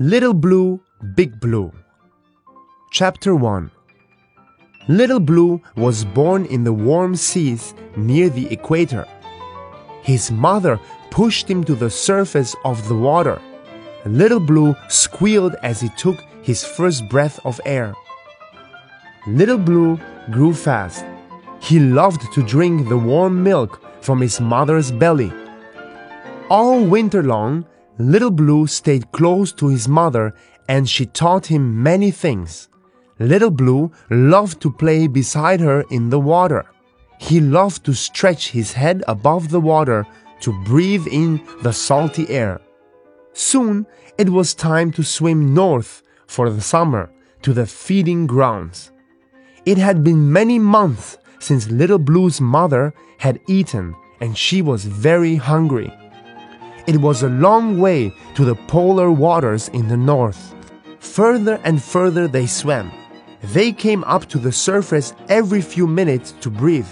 Little Blue, Big Blue. Chapter 1 Little Blue was born in the warm seas near the equator. His mother pushed him to the surface of the water. Little Blue squealed as he took his first breath of air. Little Blue grew fast. He loved to drink the warm milk from his mother's belly. All winter long, Little Blue stayed close to his mother and she taught him many things. Little Blue loved to play beside her in the water. He loved to stretch his head above the water to breathe in the salty air. Soon it was time to swim north for the summer to the feeding grounds. It had been many months since Little Blue's mother had eaten and she was very hungry. It was a long way to the polar waters in the north. Further and further they swam. They came up to the surface every few minutes to breathe.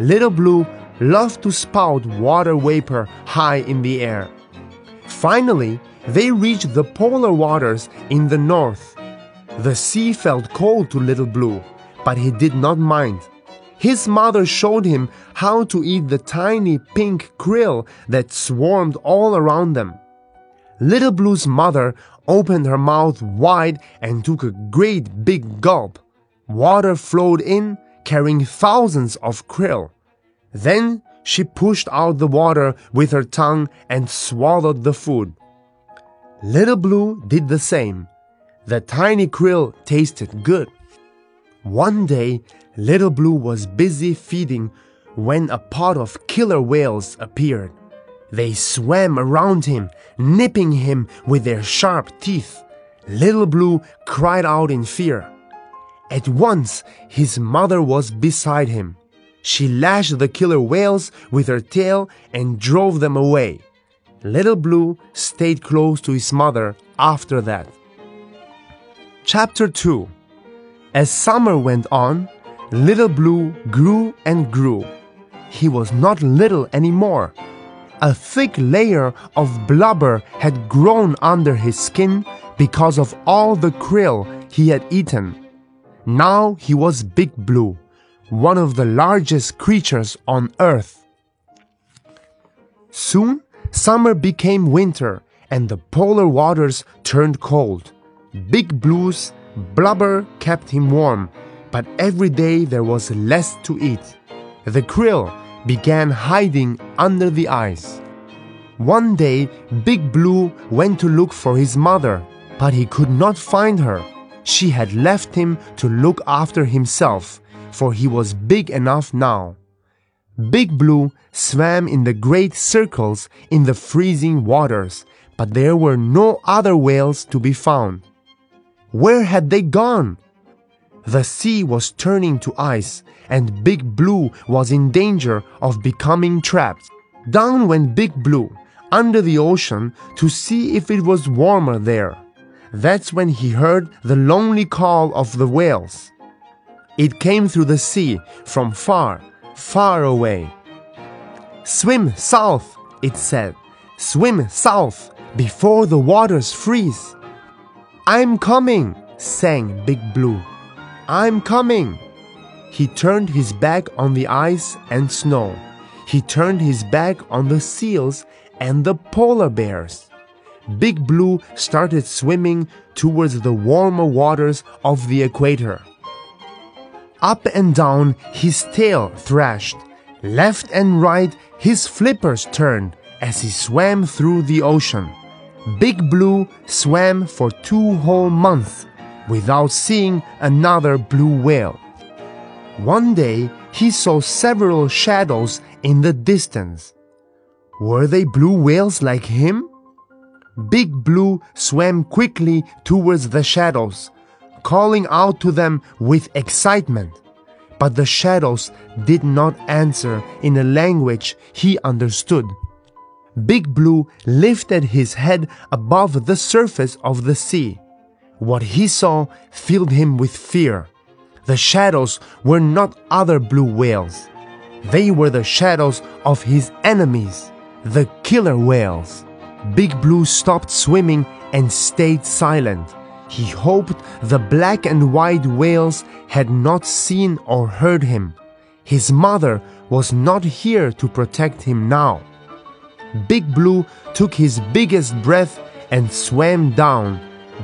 Little Blue loved to spout water vapor high in the air. Finally, they reached the polar waters in the north. The sea felt cold to Little Blue, but he did not mind. His mother showed him how to eat the tiny pink krill that swarmed all around them. Little Blue's mother opened her mouth wide and took a great big gulp. Water flowed in, carrying thousands of krill. Then she pushed out the water with her tongue and swallowed the food. Little Blue did the same. The tiny krill tasted good. One day, Little Blue was busy feeding when a pod of killer whales appeared. They swam around him, nipping him with their sharp teeth. Little Blue cried out in fear. At once, his mother was beside him. She lashed the killer whales with her tail and drove them away. Little Blue stayed close to his mother after that. Chapter 2 As summer went on, Little Blue grew and grew. He was not little anymore. A thick layer of blubber had grown under his skin because of all the krill he had eaten. Now he was Big Blue, one of the largest creatures on Earth. Soon, summer became winter and the polar waters turned cold. Big Blue's blubber kept him warm but every day there was less to eat. The krill began hiding under the ice. One day, Big Blue went to look for his mother, but he could not find her. She had left him to look after himself, for he was big enough now. Big Blue swam in the great circles in the freezing waters, but there were no other whales to be found. Where had they gone? The sea was turning to ice, and Big Blue was in danger of becoming trapped. Down went Big Blue under the ocean to see if it was warmer there. That's when he heard the lonely call of the whales. It came through the sea from far, far away. Swim south, it said. Swim south before the waters freeze. I'm coming, sang Big Blue. I'm coming! He turned his back on the ice and snow. He turned his back on the seals and the polar bears. Big Blue started swimming towards the warmer waters of the equator. Up and down his tail thrashed. Left and right his flippers turned as he swam through the ocean. Big Blue swam for two whole months without seeing another blue whale. One day, he saw several shadows in the distance. Were they blue whales like him? Big Blue swam quickly towards the shadows, calling out to them with excitement. But the shadows did not answer in a language he understood. Big Blue lifted his head above the surface of the sea. What he saw filled him with fear. The shadows were not other blue whales. They were the shadows of his enemies, the killer whales. Big Blue stopped swimming and stayed silent. He hoped the black and white whales had not seen or heard him. His mother was not here to protect him now. Big Blue took his biggest breath and swam down,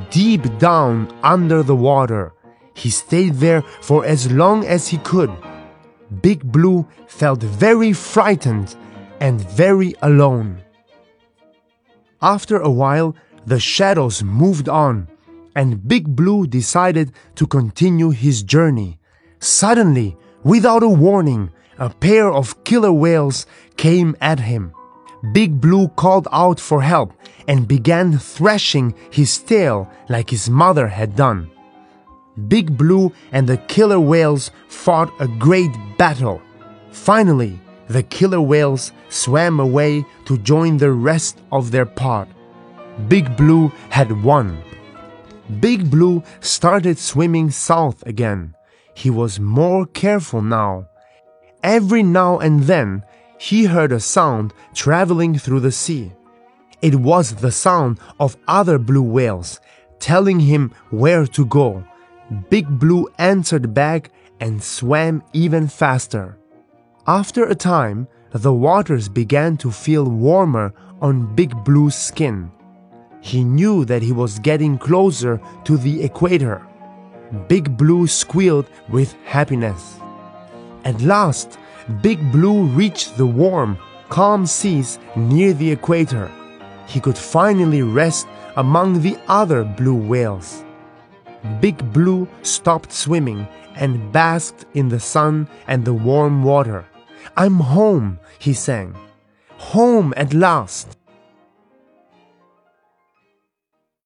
deep down under the water. He stayed there for as long as he could. Big Blue felt very frightened and very alone. After a while, the shadows moved on, and Big Blue decided to continue his journey. Suddenly, without a warning, a pair of killer whales came at him. Big Blue called out for help and began thrashing his tail like his mother had done. Big Blue and the killer whales fought a great battle. Finally, the killer whales swam away to join the rest of their pod. Big Blue had won. Big Blue started swimming south again. He was more careful now. Every now and then, he heard a sound traveling through the sea. It was the sound of other blue whales telling him where to go. Big Blue answered back and swam even faster. After a time, the waters began to feel warmer on Big Blue's skin. He knew that he was getting closer to the equator. Big Blue squealed with happiness. At last, Big Blue reached the warm, calm seas near the equator. He could finally rest among the other blue whales. Big Blue stopped swimming and basked in the sun and the warm water. I'm home, he sang. Home at last.